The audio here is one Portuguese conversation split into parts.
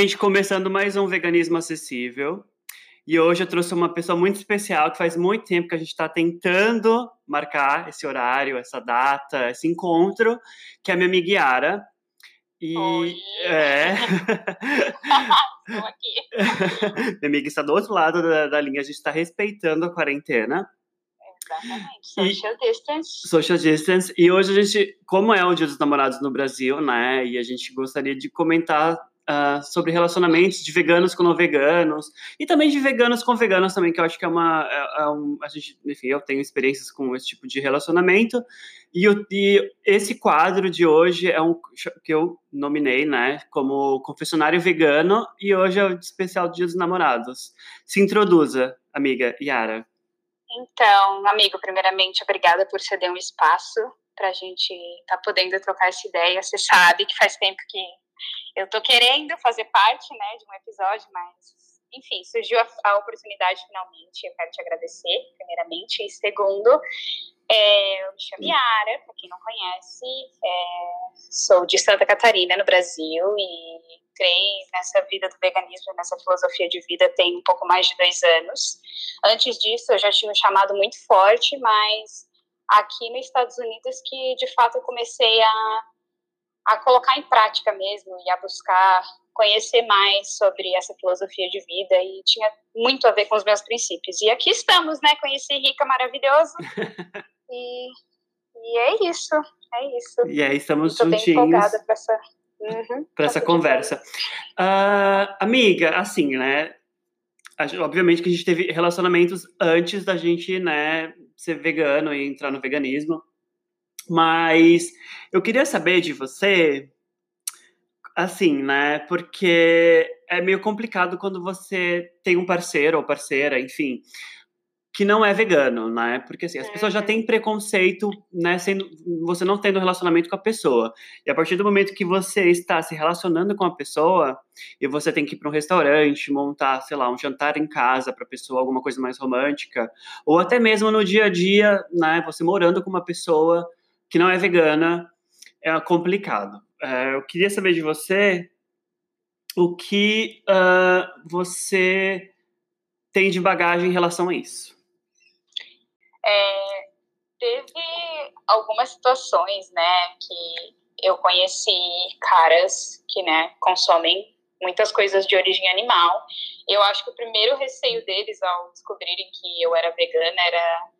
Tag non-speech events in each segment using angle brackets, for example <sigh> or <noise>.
Gente, começando mais um Veganismo Acessível. E hoje eu trouxe uma pessoa muito especial que faz muito tempo que a gente está tentando marcar esse horário, essa data, esse encontro, que é a minha amiga Yara. E Oi. é. <laughs> Estou aqui. <laughs> minha amiga está do outro lado da, da linha, a gente está respeitando a quarentena. Exatamente, social e, distance. Social distance. E hoje a gente, como é o Dia dos Namorados no Brasil, né? E a gente gostaria de comentar uh, sobre relacionamentos de veganos com não veganos e também de veganos com veganos também, que eu acho que é uma. É, é um, a gente, enfim, eu tenho experiências com esse tipo de relacionamento. E, o, e esse quadro de hoje é um que eu nominei, né, como confessionário vegano, e hoje é o especial Dia dos Namorados. Se introduza, amiga Yara. Então, amigo, primeiramente, obrigada por ceder um espaço para a gente estar tá podendo trocar essa ideia. Você sabe que faz tempo que eu tô querendo fazer parte, né, de um episódio, mas, enfim, surgiu a, a oportunidade finalmente. Eu quero te agradecer, primeiramente. E segundo, é, eu me chamo Yara, para quem não conhece, é, sou de Santa Catarina, no Brasil, e entrei nessa vida do veganismo, nessa filosofia de vida, tem um pouco mais de dois anos. Antes disso, eu já tinha um chamado muito forte, mas aqui nos Estados Unidos que, de fato, eu comecei a a colocar em prática mesmo e a buscar conhecer mais sobre essa filosofia de vida e tinha muito a ver com os meus princípios. E aqui estamos, né? Conheci Rica maravilhoso. <laughs> e, e é isso, é isso. E aí estamos Estou juntinhos. bem empolgada para essa Uhum, para essa conversa. Uh, amiga, assim, né? Obviamente que a gente teve relacionamentos antes da gente, né, ser vegano e entrar no veganismo. Mas eu queria saber de você, assim, né? Porque é meio complicado quando você tem um parceiro ou parceira, enfim, que não é vegano, né? Porque assim, as pessoas já uhum. têm preconceito, né, sendo você não tendo relacionamento com a pessoa. E a partir do momento que você está se relacionando com a pessoa e você tem que ir para um restaurante, montar, sei lá, um jantar em casa para a pessoa, alguma coisa mais romântica, ou até mesmo no dia a dia, né, você morando com uma pessoa que não é vegana, é complicado. É, eu queria saber de você o que uh, você tem de bagagem em relação a isso. É, teve algumas situações, né, que eu conheci caras que, né, consomem muitas coisas de origem animal. Eu acho que o primeiro receio deles ao descobrirem que eu era vegana era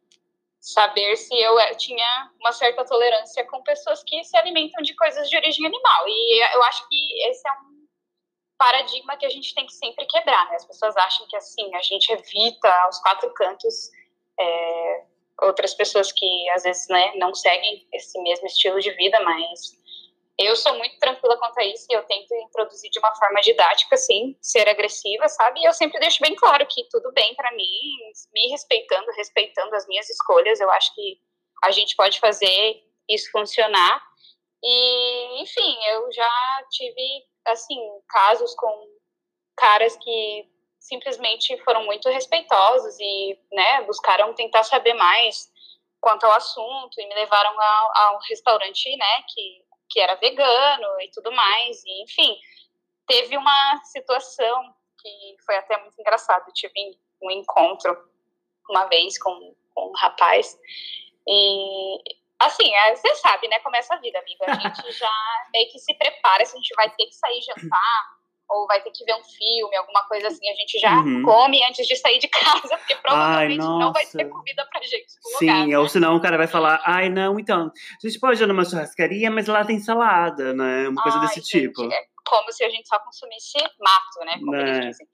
saber se eu eh, tinha uma certa tolerância com pessoas que se alimentam de coisas de origem animal. E eu acho que esse é um paradigma que a gente tem que sempre quebrar, né? As pessoas acham que assim a gente evita aos quatro cantos é, outras pessoas que às vezes né, não seguem esse mesmo estilo de vida, mas eu sou muito tranquila quanto a isso e eu tento introduzir de uma forma didática, assim, ser agressiva, sabe? E eu sempre deixo bem claro que tudo bem para mim, me respeitando, respeitando as minhas escolhas. Eu acho que a gente pode fazer isso funcionar. E, enfim, eu já tive, assim, casos com caras que simplesmente foram muito respeitosos e, né, buscaram tentar saber mais quanto ao assunto e me levaram ao, ao restaurante, né, que que era vegano e tudo mais. E, enfim, teve uma situação que foi até muito engraçado. Eu tive um encontro uma vez com, com um rapaz e assim, é, você sabe, né? Começa a vida, amiga. A gente <laughs> já meio que se prepara se a gente vai ter que sair jantar ou vai ter que ver um filme, alguma coisa assim, a gente já uhum. come antes de sair de <laughs> casa, porque provavelmente ai, não vai ter comida pra gente no Sim, lugar, ou né? senão o cara vai falar, ai, não, então, a gente pode ir numa churrascaria, mas lá tem salada, né? Uma coisa ai, desse gente, tipo. É como se a gente só consumisse mato, né? Como eles né. dizem.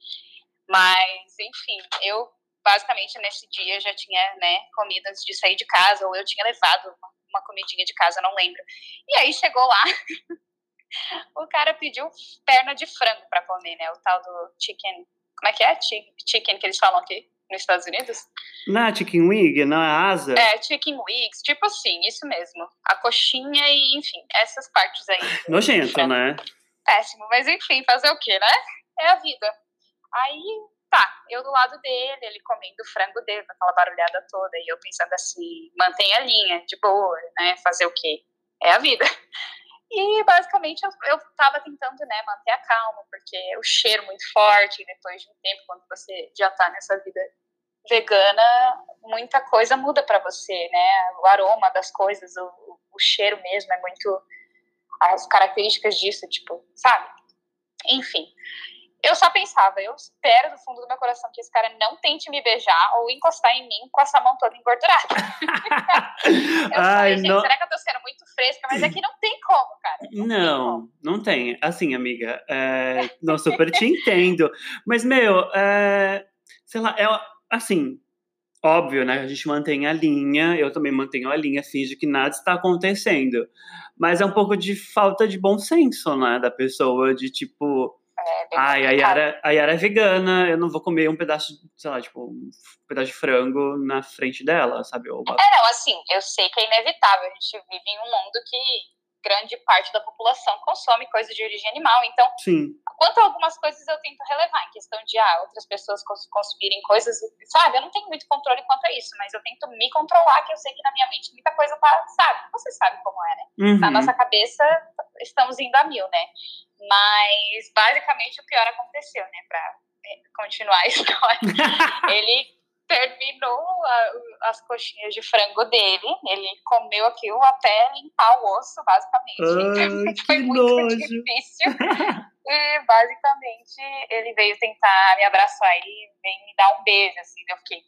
Mas, enfim, eu basicamente nesse dia já tinha, né, comido antes de sair de casa, ou eu tinha levado uma comidinha de casa, não lembro. E aí chegou lá <laughs> <laughs> o cara pediu perna de frango para comer, né? O tal do chicken. Como é que é? Chicken que eles falam aqui nos Estados Unidos? Não é chicken wing, não é asa? É, chicken wings, tipo assim, isso mesmo. A coxinha e, enfim, essas partes aí. <laughs> Nojento, né? Péssimo, mas enfim, fazer o quê, né? É a vida. Aí, tá, eu do lado dele, ele comendo o frango dele, aquela barulhada toda, e eu pensando assim, mantém a linha, de boa, né? Fazer o quê? É a vida. E basicamente eu, eu tava tentando, né, manter a calma, porque o cheiro muito forte, depois de um tempo, quando você já tá nessa vida vegana, muita coisa muda para você, né? O aroma das coisas, o, o cheiro mesmo é muito as características disso, tipo, sabe? Enfim, eu só pensava, eu espero do fundo do meu coração que esse cara não tente me beijar ou encostar em mim com essa mão toda engordurada. <laughs> eu Ai, falei, gente, não... será que eu tô sendo muito fresca? Mas aqui não tem como, cara. Não, não, não tem. Assim, amiga, é... não super te entendo. Mas, meu, é... sei lá, é assim, óbvio, né? A gente mantém a linha, eu também mantenho a linha, finge que nada está acontecendo. Mas é um pouco de falta de bom senso, né? Da pessoa, de tipo. É, Ai, a Yara, a Yara é vegana, eu não vou comer um pedaço, sei lá, tipo, um pedaço de frango na frente dela, sabe? Ou... É, não, assim, eu sei que é inevitável. A gente vive em um mundo que grande parte da população consome coisa de origem animal. Então, Sim. quanto a algumas coisas eu tento relevar, em questão de ah, outras pessoas consumirem coisas, sabe? Eu não tenho muito controle quanto a isso, mas eu tento me controlar, que eu sei que na minha mente muita coisa tá, sabe? Você sabe como é, né? Uhum. Na nossa cabeça, estamos indo a mil, né? Mas, basicamente, o pior aconteceu, né? Pra eh, continuar a <laughs> história. Ele terminou a, as coxinhas de frango dele. Ele comeu aquilo até limpar o osso, basicamente. <laughs> Foi muito nojo. difícil. <laughs> e basicamente ele veio tentar me abraçar e veio me dar um beijo, assim. Eu fiquei,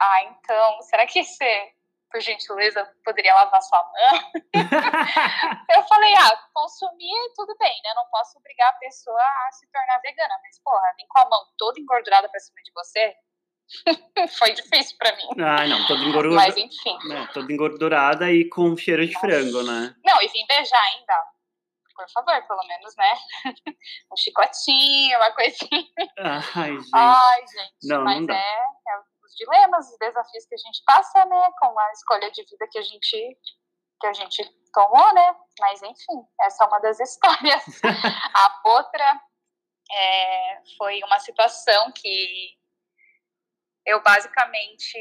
ah, então, será que você, por gentileza, poderia lavar sua mão? <laughs> eu falei, ah, consumir tudo bem, né? Não posso obrigar a pessoa a se tornar vegana, mas porra, vem com a mão toda engordurada pra cima de você <laughs> Foi difícil pra mim. Ah, não, toda engordurada. Mas enfim. Né, toda engordurada e com cheiro de Nossa. frango, né? Não, e vim beijar ainda. Por favor, pelo menos, né? <laughs> um chicotinho, uma coisinha. Ai, gente. Ai, gente. Não, mas não é, é os dilemas, os desafios que a gente passa, né? Com a escolha de vida que a gente, que a gente tomou, né? Mas enfim, essa é uma das <laughs> histórias. a outra é, foi uma situação que eu basicamente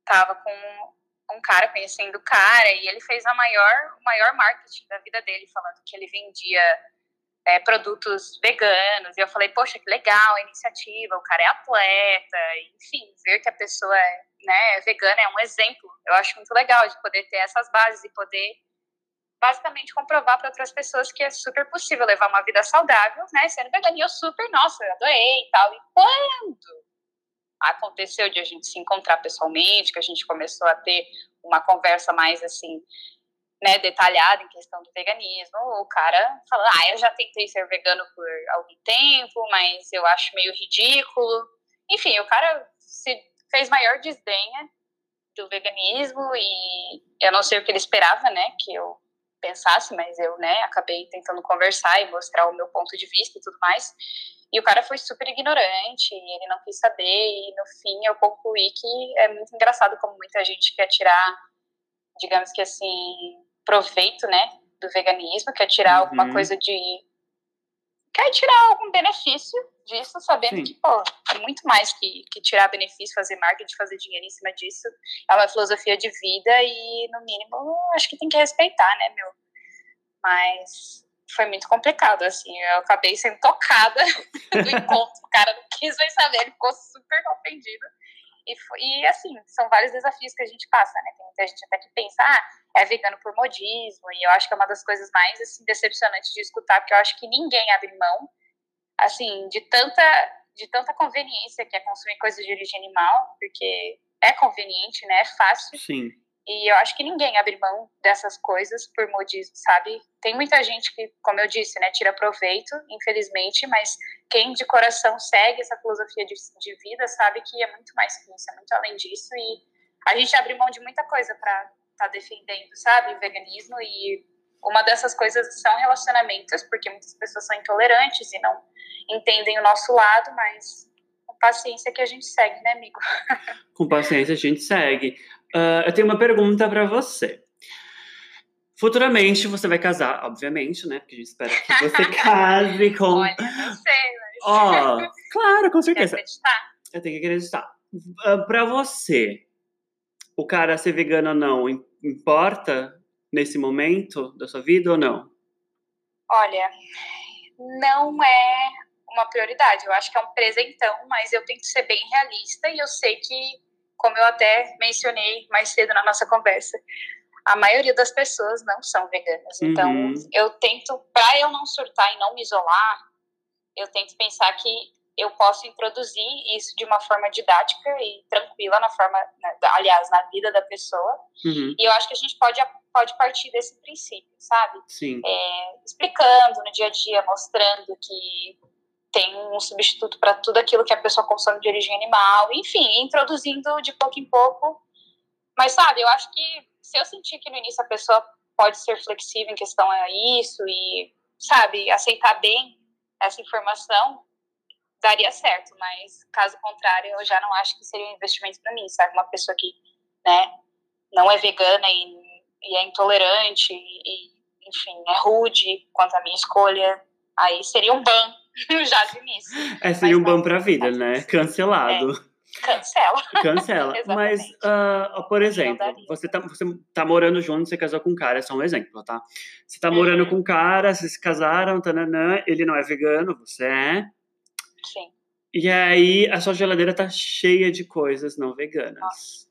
estava com um cara conhecendo o cara e ele fez a maior, o maior marketing da vida dele, falando que ele vendia é, produtos veganos. E eu falei, poxa, que legal a iniciativa, o cara é atleta, enfim, ver que a pessoa é, né, é vegana é um exemplo. Eu acho muito legal de poder ter essas bases e poder basicamente comprovar para outras pessoas que é super possível levar uma vida saudável, né, sendo vegana. E eu super, nossa, eu adorei e tal. E quando aconteceu de a gente se encontrar pessoalmente, que a gente começou a ter uma conversa mais assim, né, detalhada em questão do veganismo, o cara fala, ah, eu já tentei ser vegano por algum tempo, mas eu acho meio ridículo. Enfim, o cara se fez maior desdenha do veganismo e eu não sei o que ele esperava, né, que eu pensasse, mas eu, né, acabei tentando conversar e mostrar o meu ponto de vista e tudo mais. E o cara foi super ignorante, ele não quis saber, e no fim eu concluí que é muito engraçado como muita gente quer tirar, digamos que assim, proveito, né, do veganismo, quer tirar uhum. alguma coisa de. quer tirar algum benefício disso, sabendo Sim. que, pô, é muito mais que, que tirar benefício, fazer marketing, fazer dinheiro em cima disso. É uma filosofia de vida e, no mínimo, acho que tem que respeitar, né, meu? Mas foi muito complicado, assim, eu acabei sendo tocada <laughs> do encontro, o cara não quis mais saber, ele ficou super ofendido. E, e, assim, são vários desafios que a gente passa, né? Tem muita gente até que pensa, ah, é vegano por modismo, e eu acho que é uma das coisas mais, assim, decepcionantes de escutar, porque eu acho que ninguém abre mão, assim, de tanta, de tanta conveniência que é consumir coisas de origem animal, porque é conveniente, né? É fácil. Sim. E eu acho que ninguém abre mão dessas coisas por modismo, sabe? Tem muita gente que, como eu disse, né, tira proveito, infelizmente, mas quem de coração segue essa filosofia de, de vida sabe que é muito mais que isso, é muito além disso. E a gente abre mão de muita coisa para estar tá defendendo, sabe? O veganismo. E uma dessas coisas são relacionamentos, porque muitas pessoas são intolerantes e não entendem o nosso lado, mas paciência que a gente segue, né, amigo? Com paciência a gente segue. Uh, eu tenho uma pergunta para você. Futuramente você vai casar, obviamente, né? Porque a gente espera que você <laughs> case com. Olha, não sei, mas. Ó, oh, <laughs> claro, com certeza. Eu tenho que acreditar. Uh, pra você, o cara ser vegano ou não importa nesse momento da sua vida ou não? Olha, não é uma prioridade. Eu acho que é um presentão, mas eu tento ser bem realista e eu sei que, como eu até mencionei mais cedo na nossa conversa, a maioria das pessoas não são veganas. Então, uhum. eu tento, para eu não surtar e não me isolar, eu tento pensar que eu posso introduzir isso de uma forma didática e tranquila na forma, aliás, na vida da pessoa. Uhum. E eu acho que a gente pode pode partir desse princípio, sabe? Sim. É, explicando no dia a dia, mostrando que tem um substituto para tudo aquilo que a pessoa consome de origem animal, enfim, introduzindo de pouco em pouco. Mas sabe, eu acho que se eu sentir que no início a pessoa pode ser flexível em questão a isso e, sabe, aceitar bem essa informação, daria certo, mas caso contrário, eu já não acho que seria um investimento para mim, sabe? Uma pessoa que, né, não é vegana e, e é intolerante e, enfim, é rude quanto à minha escolha, aí seria um ban <laughs> já de início. É, seria mas um ban pra vida, né? Cancelado. É. Cancela. <laughs> Cancela. <laughs> Mas, uh, por exemplo, você tá, você tá morando junto, você casou com um cara, é só um exemplo, tá? Você tá morando uhum. com um cara, vocês se casaram, tananã, ele não é vegano, você é. Sim. E aí a sua geladeira tá cheia de coisas não veganas.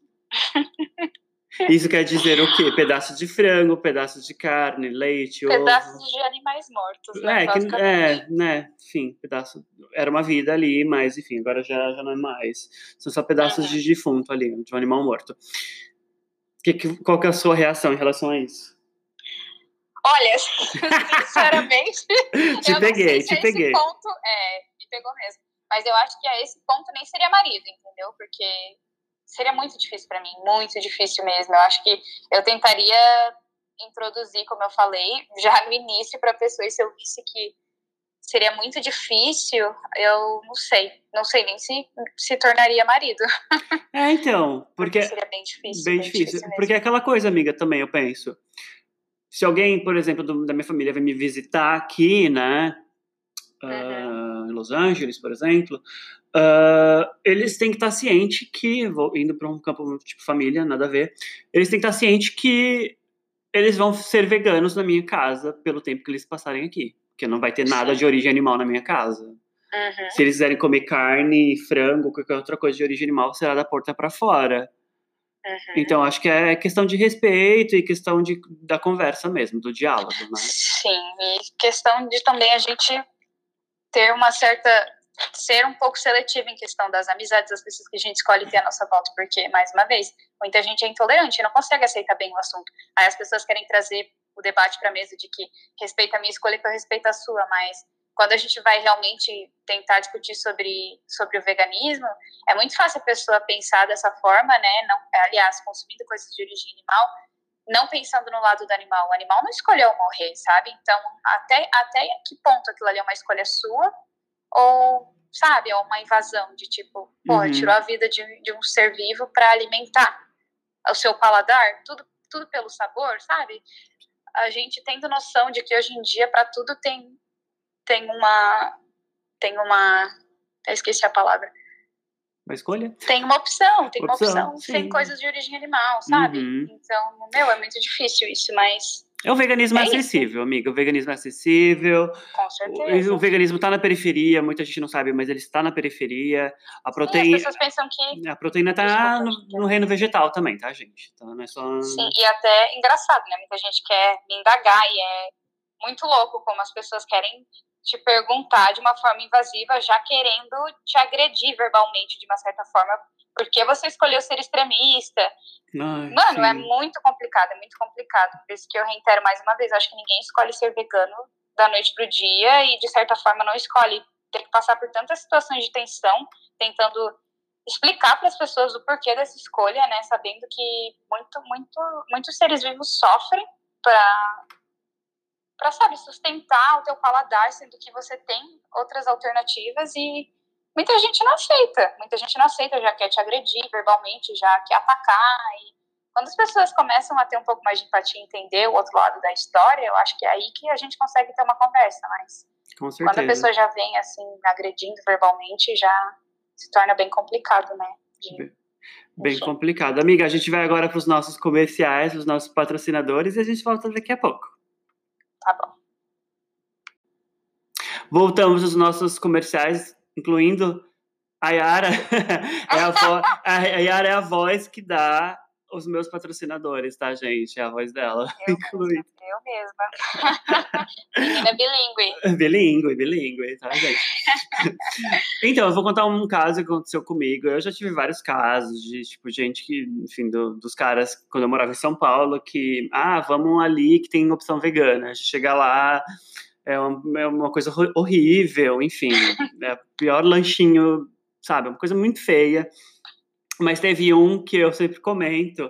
Isso quer dizer o quê? Pedaços de frango, pedaços de carne, leite, pedaços ovo. de animais mortos, né? É, que, é, né? Enfim, pedaço. Era uma vida ali, mas enfim, agora já, já não é mais. São só pedaços uhum. de defunto ali, de um animal morto. Que, que, qual que é a sua reação em relação a isso? Olha, <laughs> sinceramente, <laughs> te peguei, te peguei. Esse ponto, é, me pegou mesmo. Mas eu acho que a esse ponto nem seria marido, entendeu? Porque seria muito difícil para mim, muito difícil mesmo. Eu acho que eu tentaria introduzir, como eu falei, <laughs> já no início para a pessoa, e se eu visse que seria muito difícil, eu não sei, não sei nem se se tornaria marido. <laughs> É, então, porque, porque seria bem difícil. Bem, bem difícil, difícil porque é aquela coisa, amiga, também eu penso. Se alguém, por exemplo, do, da minha família vai me visitar aqui, né, uhum. uh, em Los Angeles, por exemplo, Uh, eles têm que estar ciente que, vou indo para um campo tipo família, nada a ver, eles têm que estar ciente que eles vão ser veganos na minha casa pelo tempo que eles passarem aqui. Porque não vai ter nada de origem animal na minha casa. Uhum. Se eles quiserem comer carne, frango, qualquer outra coisa de origem animal, será da porta para fora. Uhum. Então, acho que é questão de respeito e questão de, da conversa mesmo, do diálogo, né? Sim, e questão de também a gente ter uma certa ser um pouco seletivo em questão das amizades das pessoas que a gente escolhe ter a nossa volta, porque, mais uma vez, muita gente é intolerante não consegue aceitar bem o assunto. Aí as pessoas querem trazer o debate para a mesa de que respeita a minha escolha que eu respeito a sua, mas quando a gente vai realmente tentar discutir sobre, sobre o veganismo, é muito fácil a pessoa pensar dessa forma, né? Não, aliás, consumindo coisas de origem animal, não pensando no lado do animal. O animal não escolheu morrer, sabe? Então, até, até que ponto aquilo ali é uma escolha sua ou, sabe, é uma invasão de tipo, pô, uhum. tirou a vida de, de um ser vivo para alimentar o seu paladar, tudo, tudo pelo sabor, sabe? A gente tendo noção de que hoje em dia para tudo tem tem uma tem uma eu esqueci a palavra uma escolha? Tem uma opção, tem opção, uma opção sem coisas de origem animal, sabe? Uhum. Então, meu, é muito difícil isso, mas é o veganismo é acessível, amiga. O veganismo é acessível. Com certeza. O, veganismo está na periferia, muita gente não sabe, mas ele está na periferia. A proteína. Sim, as pessoas pensam que. A proteína está no, no, reino vegetal também, tá, gente? Então não é só. Sim, e até engraçado, né? Muita gente quer me indagar e é muito louco como as pessoas querem te perguntar de uma forma invasiva, já querendo te agredir verbalmente de uma certa forma, porque você escolheu ser extremista. Ai, Mano, sim. é muito complicado, é muito complicado. Por isso que eu reitero mais uma vez, acho que ninguém escolhe ser vegano da noite pro dia e de certa forma não escolhe ter que passar por tantas situações de tensão, tentando explicar para as pessoas o porquê dessa escolha, né, sabendo que muito, muito, muitos seres vivos sofrem para para sabe sustentar o teu paladar, sendo que você tem outras alternativas e muita gente não aceita, muita gente não aceita, já quer te agredir verbalmente, já quer atacar e quando as pessoas começam a ter um pouco mais de empatia entender o outro lado da história, eu acho que é aí que a gente consegue ter uma conversa, mas quando a pessoa já vem assim agredindo verbalmente, já se torna bem complicado, né? De, bem complicado. Amiga, a gente vai agora para os nossos comerciais, os nossos patrocinadores e a gente volta daqui a pouco. Tá bom. Voltamos aos nossos comerciais, incluindo a Yara. <laughs> é a, vo... a Yara é a voz que dá os meus patrocinadores, tá, gente? É a voz dela. Eu <laughs> mesma. Eu mesma. Menina <laughs> bilíngue. Bilíngue, bilíngue, tá, gente? <laughs> então, eu vou contar um caso que aconteceu comigo. Eu já tive vários casos de, tipo, gente que, enfim, do, dos caras, quando eu morava em São Paulo, que, ah, vamos ali que tem opção vegana. A gente chega lá, é uma, é uma coisa horrível, enfim. É o pior lanchinho, sabe? É uma coisa muito feia. Mas teve um que eu sempre comento,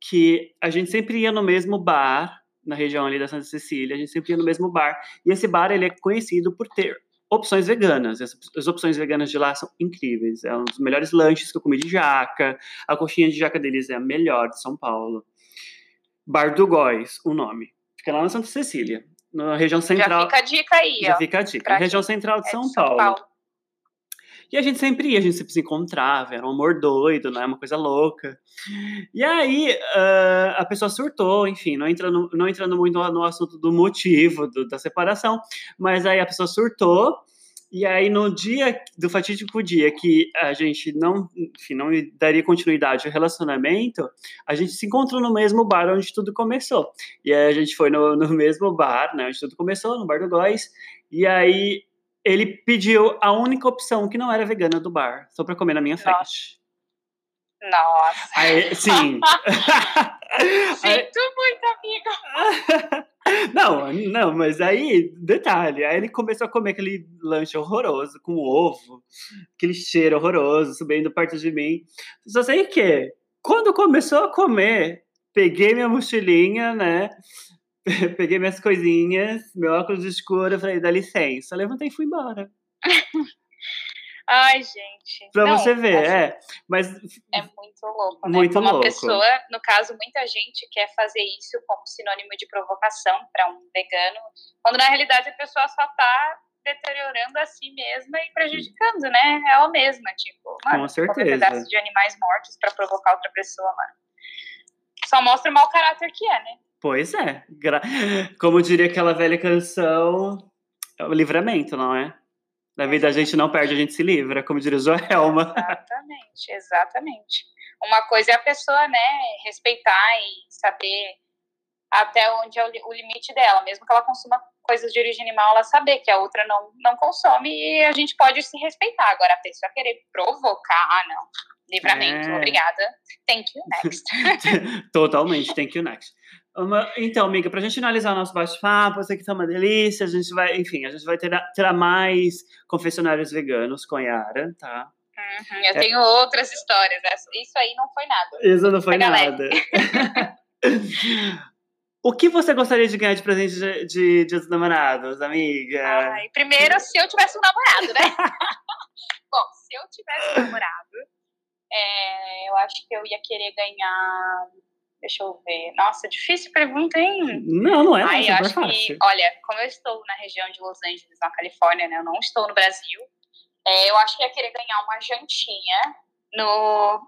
que a gente sempre ia no mesmo bar, na região ali da Santa Cecília, a gente sempre ia no mesmo bar. E esse bar, ele é conhecido por ter opções veganas. As, opções veganas de lá são incríveis. É um dos melhores lanches que eu comi de jaca. A coxinha de jaca deles é a melhor de São Paulo. Bar do Góis, o nome. Fica lá na Santa Cecília, na região central. Já fica a dica aí, Já ó, fica a dica. Na região central de, é São, São, Paulo. Paulo. E a gente sempre ia, a gente sempre se encontrava, era um amor doido, né? Uma coisa louca. E aí uh, a pessoa surtou, enfim, não entrando, não entrando muito no, no assunto do motivo do, da separação, mas aí a pessoa surtou. E aí, no dia do fatídico dia que a gente não, enfim, não daria continuidade ao relacionamento, a gente se encontrou no mesmo bar onde tudo começou. E aí a gente foi no, no mesmo bar, né, onde tudo começou, no Bar do Góis. E aí ele pediu a única opção que não era vegana do bar, só para comer na minha frente. Nossa. Aí, sim. <laughs> Sinto muito, amigo. <laughs> Não, não, mas aí, detalhe, aí ele começou a comer aquele lanche horroroso, com ovo, aquele cheiro horroroso, subindo perto de mim. Só sei que, quando começou a comer, peguei minha mochilinha, né, <laughs> peguei minhas coisinhas, meu óculos escuro, falei, dá licença. Levantei e fui embora. <laughs> Ai, gente. Pra Não, você ver, é. Mas. É muito louco, né? Muito como louco. uma pessoa, no caso, muita gente quer fazer isso como sinônimo de provocação para um vegano, quando na realidade a pessoa só tá deteriorando a si mesma e prejudicando, né? Ela mesma, tipo, mano, com certeza. pedaço de animais mortos para provocar outra pessoa, mano. Só mostra o mau caráter que é, né? Pois é. Como diria aquela velha canção, é o livramento, não é? Na vida a gente não perde, a gente se livra, como diria Joelma. Exatamente, exatamente. Uma coisa é a pessoa, né, respeitar e saber até onde é o limite dela, mesmo que ela consuma coisas de origem animal, ela saber que a outra não, não consome e a gente pode se respeitar. Agora, a pessoa querer provocar, ah, não, livramento, é. obrigada, thank you, next. <laughs> Totalmente, thank you, next. Então, amiga, para a gente finalizar o nosso bate-papo, eu sei que tá uma delícia, a gente vai, enfim, a gente vai ter, ter mais confessionários veganos com a Yara, tá? Uhum, eu é. tenho outras histórias, isso aí não foi nada. Isso não foi nada. <laughs> o que você gostaria de ganhar de presente de, de Dia dos Namorados, amiga? Ai, primeiro, se eu tivesse um namorado, né? <laughs> Bom, se eu tivesse um namorado, é, eu acho que eu ia querer ganhar Deixa eu ver. Nossa, difícil pergunta, hein? Não, não é. Ai, eu acho que, olha, como eu estou na região de Los Angeles, na Califórnia, né? Eu não estou no Brasil. É, eu acho que ia querer ganhar uma jantinha no,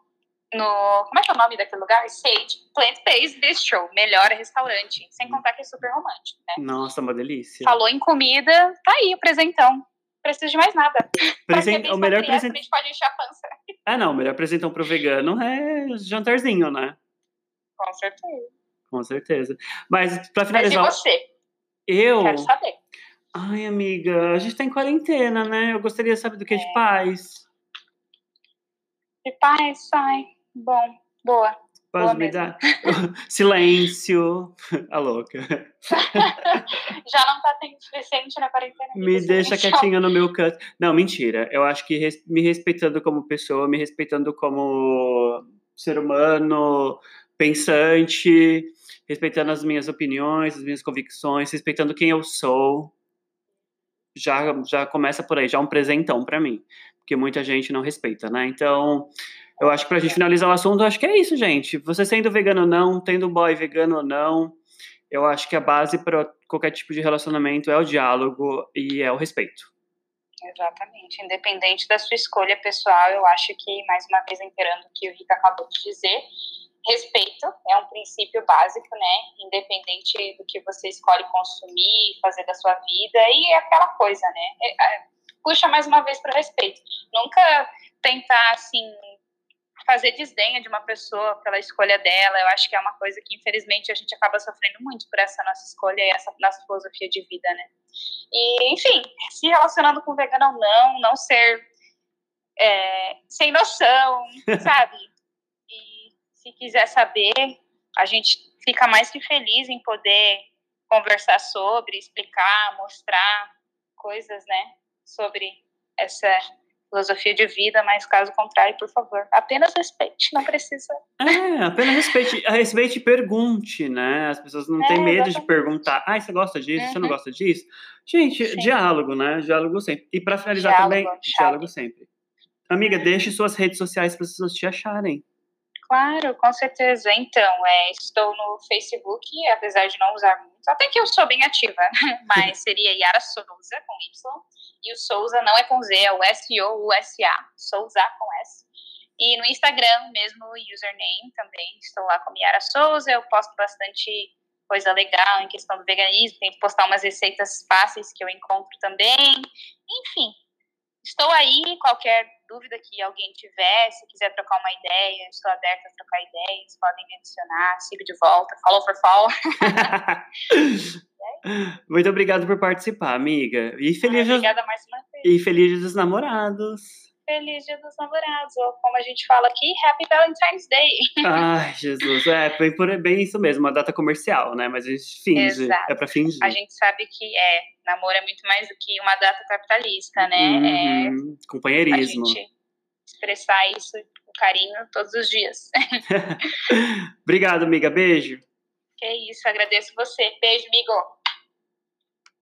no. Como é que é o nome daquele lugar? Sage Plant Based Bistro, melhor restaurante. Sem contar que é super romântico, né? Nossa, uma delícia. Falou em comida, tá aí o presentão. Preciso de mais nada. Present... O melhor presente. A gente pode encher a pança. Ah, não. O melhor presentão pro vegano é jantarzinho, né? Com certeza. Com certeza. Mas para finalizar. Mas e você? Eu. Quero saber. Ai, amiga, a gente tá em quarentena, né? Eu gostaria de saber do que é. de paz. De paz, ai. Bom, boa. Boa me dar? <laughs> Silêncio. A louca. <laughs> Já não tá tendo suficiente na quarentena. Me deixa quietinha no meu canto. Não, mentira. Eu acho que me respeitando como pessoa, me respeitando como ser humano, pensante, respeitando as minhas opiniões, as minhas convicções, respeitando quem eu sou. Já, já começa por aí, já é um presentão para mim, porque muita gente não respeita, né? Então, eu acho que pra gente finalizar o assunto, acho que é isso, gente. Você sendo vegano ou não, tendo boy vegano ou não, eu acho que a base para qualquer tipo de relacionamento é o diálogo e é o respeito. Exatamente. Independente da sua escolha pessoal, eu acho que, mais uma vez, inteirando o que o Rica acabou de dizer, respeito é um princípio básico, né? Independente do que você escolhe consumir, fazer da sua vida, e é aquela coisa, né? É, é, puxa mais uma vez para o respeito. Nunca tentar, assim, fazer desdenha de uma pessoa pela escolha dela. Eu acho que é uma coisa que, infelizmente, a gente acaba sofrendo muito por essa nossa escolha e essa nossa filosofia de vida, né? E, enfim, se relacionando com vegano ou não, não ser é, sem noção, <laughs> sabe? Se quiser saber, a gente fica mais que feliz em poder conversar sobre, explicar, mostrar coisas, né? Sobre essa filosofia de vida, mas caso contrário, por favor, apenas respeite, não precisa. É, apenas respeite, respeite e pergunte, né? As pessoas não é, têm medo exatamente. de perguntar, ah, você gosta disso, uhum. você não uhum. gosta disso? Gente, Sim. diálogo, né? Diálogo sempre. E para finalizar diálogo, também, chave. diálogo sempre. Amiga, deixe suas redes sociais para as pessoas te acharem. Claro, com certeza. Então, é, estou no Facebook, apesar de não usar muito, até que eu sou bem ativa, <laughs> mas seria Yara Souza com Y. E o Souza não é com Z, é o S-O-U-S-A, Souza com S. E no Instagram, mesmo username também, estou lá com Yara Souza, eu posto bastante coisa legal em questão do veganismo, tento postar umas receitas fáceis que eu encontro também. Enfim, estou aí, qualquer dúvida que alguém tiver, se quiser trocar uma ideia, estou aberta a trocar ideias, podem me adicionar, sigo de volta, follow for follow. <laughs> <laughs> Muito obrigado por participar, amiga. E feliz ah, Obrigada mais uma vez. E feliz dos namorados. Feliz dia dos namorados, ou como a gente fala aqui, Happy Valentine's Day. Ai, Jesus, é bem, por, bem isso mesmo, uma data comercial, né? Mas a gente finge, Exato. é pra fingir. A gente sabe que é, namoro é muito mais do que uma data capitalista, né? Uhum, é, companheirismo. A gente expressar isso, o carinho, todos os dias. <laughs> Obrigado, amiga. Beijo. Que isso, agradeço você. Beijo, amigo.